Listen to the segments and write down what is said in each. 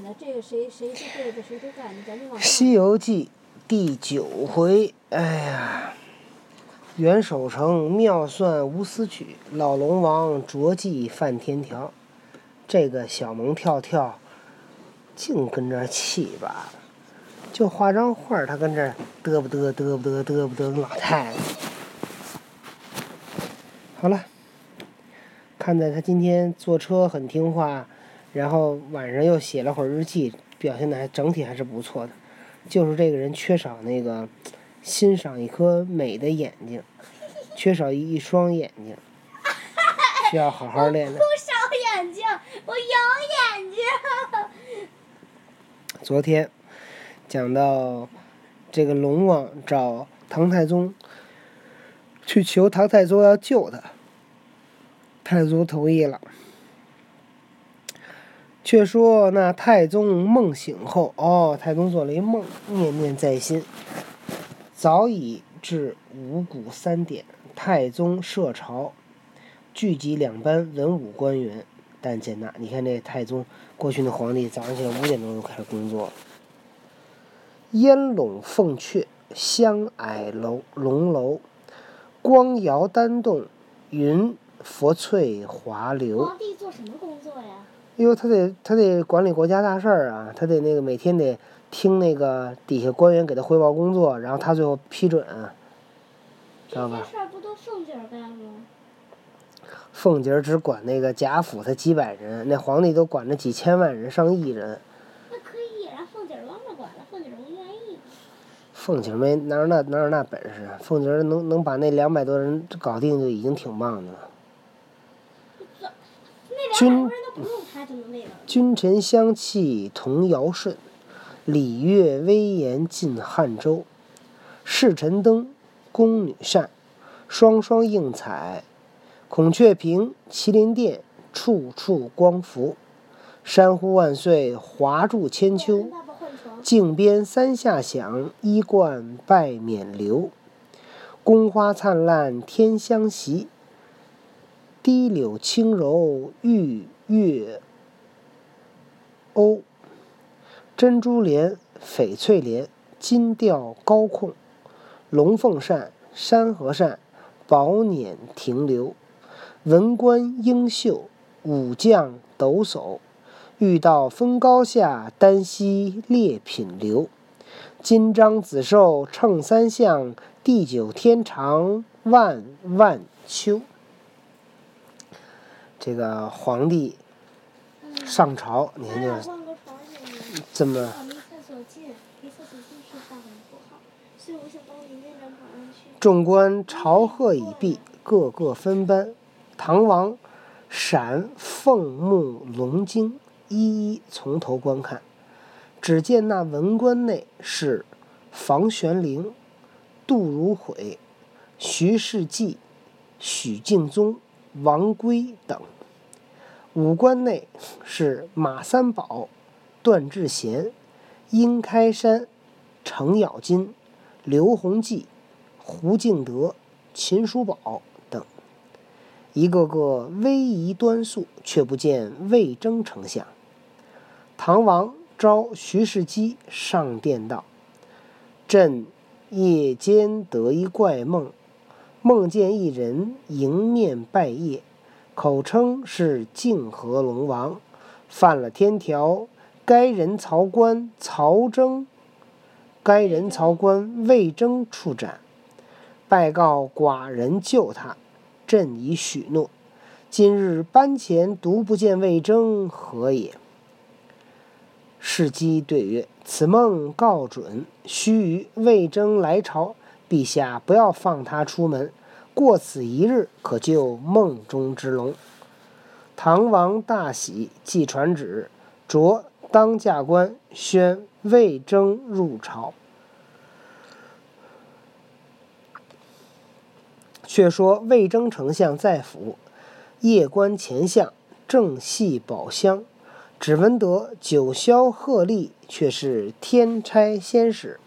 《。西游记》第九回，哎呀，袁守诚妙算无私曲，老龙王着计犯天条。这个小萌跳跳，净跟这气吧，就画张画儿，他跟这嘚不嘚嘚不嘚嘚不嘚，老太太。好了，看在他今天坐车很听话，然后晚上又写了会儿日记，表现的还整体还是不错的。就是这个人缺少那个欣赏一颗美的眼睛，缺少一一双眼睛，需要好好练练。不少眼睛，我有眼睛。昨天讲到这个龙王找唐太宗，去求唐太宗要救他，太宗同意了。却说那太宗梦醒后，哦，太宗做了一梦，念念在心，早已至五谷三点，太宗设朝，聚集两班文武官员。但见那，你看这太宗，过去那皇帝早上起来五点钟就开始工作了。烟笼凤阙，香霭楼龙楼，光摇丹洞，云佛翠华流。皇帝做什么工作呀？因为他得他得管理国家大事儿啊，他得那个每天得听那个底下官员给他汇报工作，然后他最后批准，知道吧这？事儿不都凤姐儿干吗？凤姐儿只管那个贾府他几百人，那皇帝都管着几千万人、上亿人。那可以让凤姐儿帮着管了，凤姐儿不愿意。凤姐儿没哪有那哪有那本事啊？凤姐儿能能把那两百多人搞定就已经挺棒的了。那君臣相弃同尧舜，礼乐威严尽汉周。侍臣登，宫女扇，双双映彩。孔雀屏，麒麟殿，处处光伏。山呼万岁，华柱千秋。爸爸换床。镜边三下响，衣冠拜冕旒。宫花灿烂天香袭，滴柳轻柔玉月欧。珍珠帘、翡翠帘，金吊高控。龙凤扇、山河扇，宝辇停留。文官英秀，武将抖擞。欲到峰高下，单溪列品流。金章紫绶称三相，地久天长万万秋。这个皇帝上朝，你看咱俩就是换个床行吗？这么，众官朝贺已毕，各个分班。唐王闪凤目龙睛，一一从头观看。只见那文官内是房玄龄、杜如晦、徐世绩、许敬宗、王圭等；武官内是马三宝、段志贤、殷开山、程咬金、刘洪济、胡敬德、秦叔宝等，一个个威仪端肃，却不见魏征丞相。唐王召徐世基上殿道：“朕夜间得一怪梦，梦见一人迎面拜谒，口称是泾河龙王，犯了天条，该人曹官曹征，该人曹官魏征处斩。拜告寡人救他，朕已许诺。今日班前独不见魏征，何也？”世基对曰：“此梦告准，须臾魏征来朝，陛下不要放他出门，过此一日，可救梦中之龙。”唐王大喜，即传旨，着当驾官宣魏征入朝。却说魏征丞相在府，夜观前相，正系宝箱。只闻得九霄鹤唳，却是天差仙使，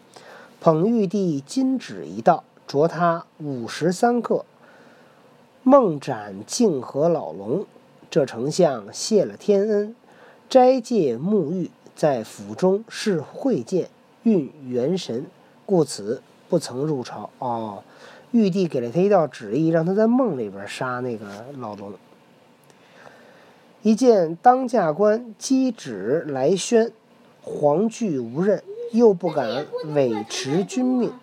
捧玉帝金旨一道，着他五十三克，梦斩泾河老龙。这丞相谢了天恩，斋戒沐浴，在府中是会见，运元神，故此不曾入朝。哦，玉帝给了他一道旨意，让他在梦里边杀那个老龙。一见当驾官击旨来宣，惶惧无任，又不敢违持君命。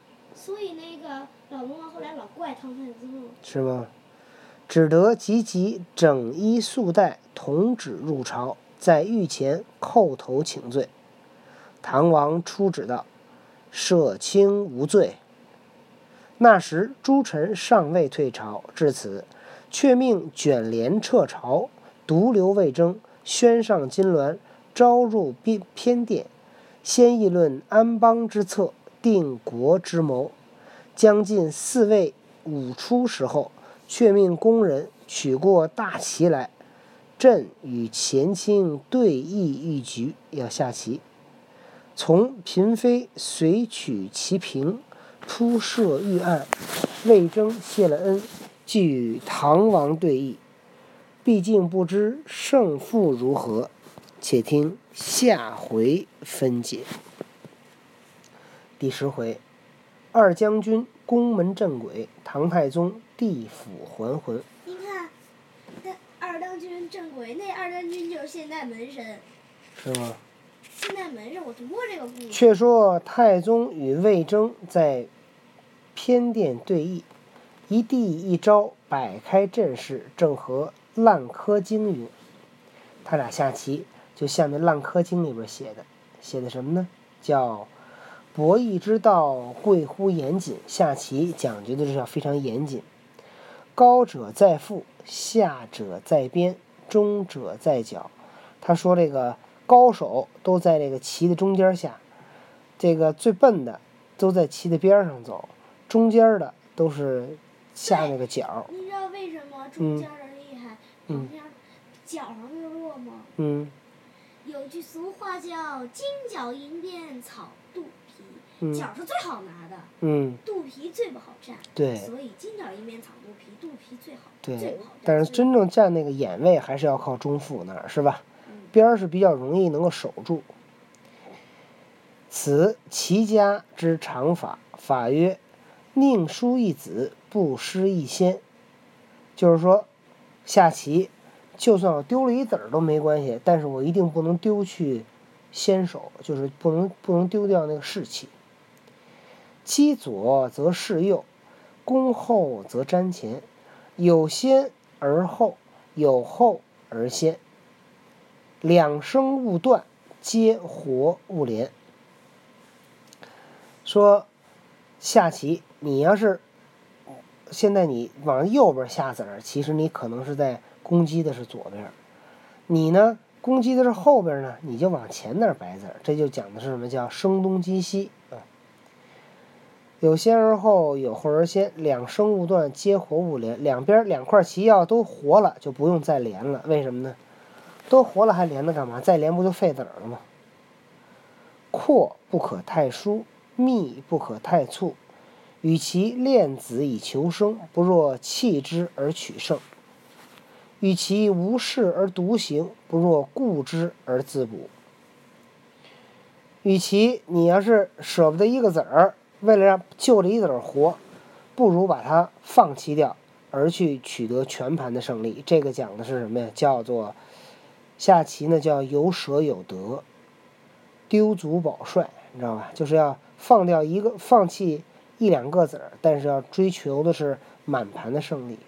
是吗？只得急急整衣束带，同旨入朝，在御前叩头请罪。唐王出旨道：“赦卿无罪。”那时诸臣尚未退朝，至此，却命卷帘撤朝，独留魏征，宣上金銮，招入偏偏殿，先议论安邦之策，定国之谋。将近四位五出时候。却命工人取过大旗来，朕与前清对弈一局，要下棋。从嫔妃随取其平，铺设御案。魏征谢了恩，即与唐王对弈。毕竟不知胜负如何，且听下回分解。第十回，二将军宫门镇鬼，唐太宗。地府还魂。你看，那二当军镇鬼，那二当军就是现代门神。是吗？现代门神，我读过这个故事。却说太宗与魏征在偏殿对弈，一地一招摆开阵势，正和《烂柯经》云。他俩下棋，就像那《烂柯经》里边写的，写的什么呢？叫博弈之道贵乎严谨。下棋讲究的是要非常严谨。高者在腹，下者在边，中者在脚。他说：“这个高手都在这个棋的中间下，这个最笨的都在棋的边上走，中间的都是下那个角。你知道为什么中间的厉害，中间角上的弱吗？嗯。有句俗话叫‘金角银边草肚皮’。”角是最好拿的，嗯，肚皮最不好占，对，所以金角银边草肚皮，肚皮最好，对，最不好但是真正占那个眼位，还是要靠中腹那儿，是吧？边儿是比较容易能够守住。此齐家之常法，法曰：宁输一子，不失一先。就是说，下棋，就算我丢了一子儿都没关系，但是我一定不能丢去先手，就是不能不能丢掉那个士气。击左则示右，攻后则瞻前，有先而后，有后而先。两生勿断，皆活勿连。说下棋，你要是现在你往右边下子儿，其实你可能是在攻击的是左边。你呢，攻击的是后边呢，你就往前那儿摆子儿。这就讲的是什么叫声东击西。有先而后，有后而先，两生勿断，皆活勿连。两边两块棋要都活了，就不用再连了。为什么呢？都活了还连着干嘛？再连不就废子了吗？阔不可太疏，密不可太促。与其练子以求生，不若弃之而取胜；与其无事而独行，不若固之而自补。与其你要是舍不得一个子儿。为了让就这一子儿活，不如把它放弃掉，而去取得全盘的胜利。这个讲的是什么呀？叫做下棋呢，叫有舍有得，丢卒保帅，你知道吧？就是要放掉一个，放弃一两个子儿，但是要追求的是满盘的胜利。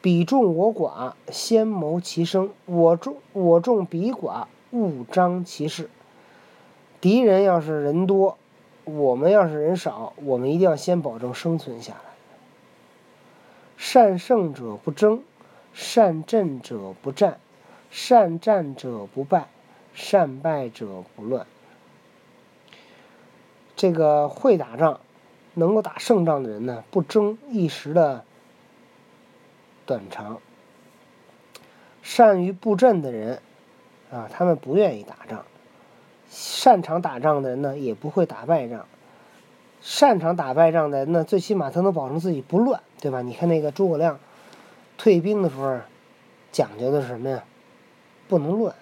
彼众我寡，先谋其生；我众我众彼寡，勿张其势。敌人要是人多。我们要是人少，我们一定要先保证生存下来。善胜者不争，善战者不战，善战者不败，善败者不乱。这个会打仗、能够打胜仗的人呢，不争一时的短长。善于布阵的人，啊，他们不愿意打仗。擅长打仗的人呢，也不会打败仗。擅长打败仗的人呢，最起码他能保证自己不乱，对吧？你看那个诸葛亮退兵的时候，讲究的是什么呀？不能乱。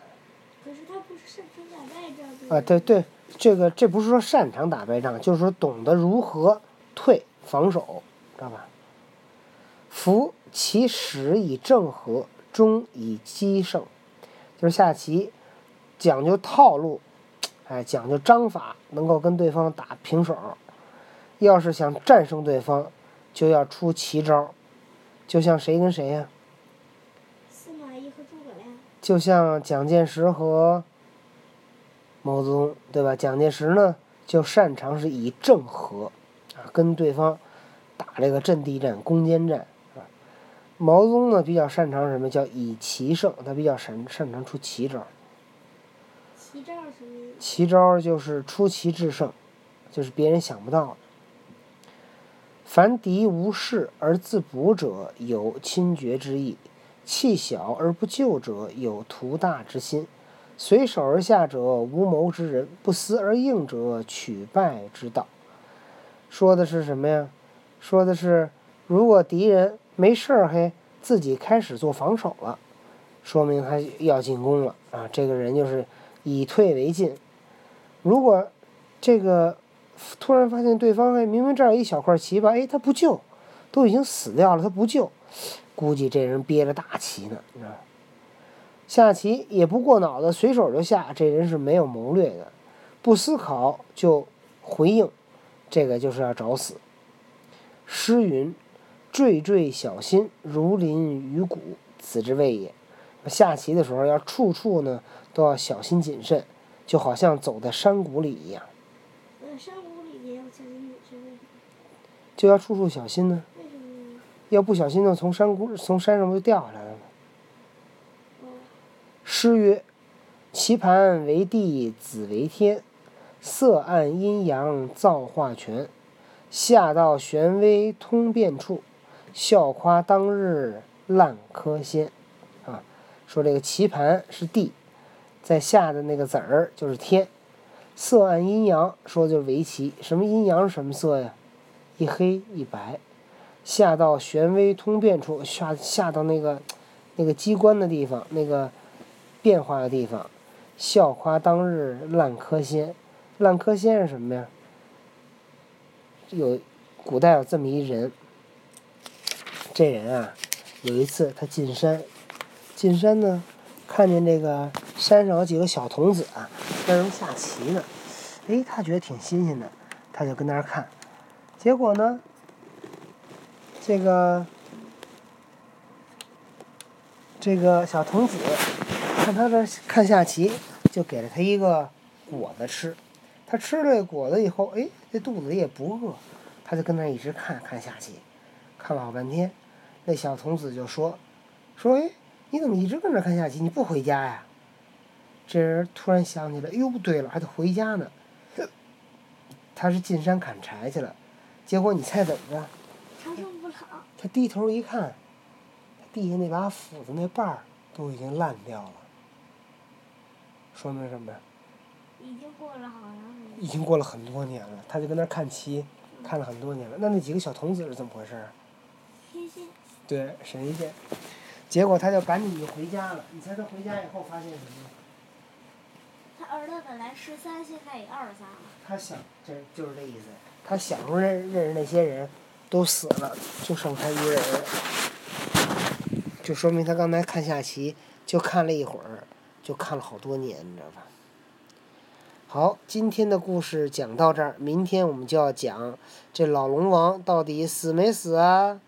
可是他不是擅长打败仗。啊，对对，这个这不是说擅长打败仗，就是说懂得如何退防守，知道吧？夫其始以正和，终以奇胜，就是下棋讲究套路，哎，讲究章法，能够跟对方打平手。要是想战胜对方，就要出奇招，就像谁跟谁呀？司马懿和诸葛亮。就像蒋介石和毛泽东，对吧？蒋介石呢，就擅长是以正和，啊，跟对方打这个阵地战、攻坚战，啊。毛泽东呢，比较擅长什么？叫以奇胜，他比较擅擅长出奇招。奇招什么意思？奇招就是出奇制胜，就是别人想不到的。凡敌无事而自补者，有侵绝之意；气小而不救者，有图大之心；随手而下者，无谋之人；不思而应者，取败之道。说的是什么呀？说的是，如果敌人没事儿，嘿，自己开始做防守了，说明他要进攻了啊！这个人就是以退为进。如果这个。突然发现对方哎，明明这儿一小块棋吧，哎，他不救，都已经死掉了，他不救，估计这人憋着大棋呢，你知道下棋也不过脑子，随手就下，这人是没有谋略的，不思考就回应，这个就是要找死。诗云：“惴惴小心，如临于谷，此之谓也。”下棋的时候要处处呢都要小心谨慎，就好像走在山谷里一样。山谷里也要小心谨慎，为什么？就要处处小心呢。为什么呢？要不小心呢，从山谷从山上不就掉下来了吗？诗曰：“棋盘为地，子为天，色暗阴阳造化全。下到玄微通变处，笑夸当日烂柯仙。”说这个棋盘是地，在下的那个子儿就是天。色暗阴阳，说的就是围棋。什么阴阳什么色呀？一黑一白。下到玄微通变处，下下到那个那个机关的地方，那个变化的地方。笑夸当日烂柯仙，烂柯仙是什么呀？有古代有这么一人，这人啊，有一次他进山，进山呢，看见这个山上有几个小童子啊。在那下棋呢，哎，他觉得挺新鲜的，他就跟那儿看。结果呢，这个这个小童子看他这看下棋，就给了他一个果子吃。他吃了果子以后，哎，这肚子也不饿，他就跟那儿一直看看下棋，看了好半天。那小童子就说：“说哎，你怎么一直跟这看下棋？你不回家呀？”这人突然想起来，哎哟，对了，还得回家呢。他是进山砍柴去了，结果你猜怎么着？长生不老。他低头一看，地下那把斧子那把儿都已经烂掉了，说明什么呀？已经过了好长时间。已经过了很多年了，他就跟那儿看棋，看了很多年了。那那几个小童子是怎么回事儿？天仙。对，神仙。结果他就赶紧就回家了。你猜他回家以后发现什么？他儿子本来十三，现在也二十三了。他想，这就是这意思。他小时候认认识那些人，都死了，就剩他一个人。就说明他刚才看下棋，就看了一会儿，就看了好多年，你知道吧？好，今天的故事讲到这儿，明天我们就要讲这老龙王到底死没死啊？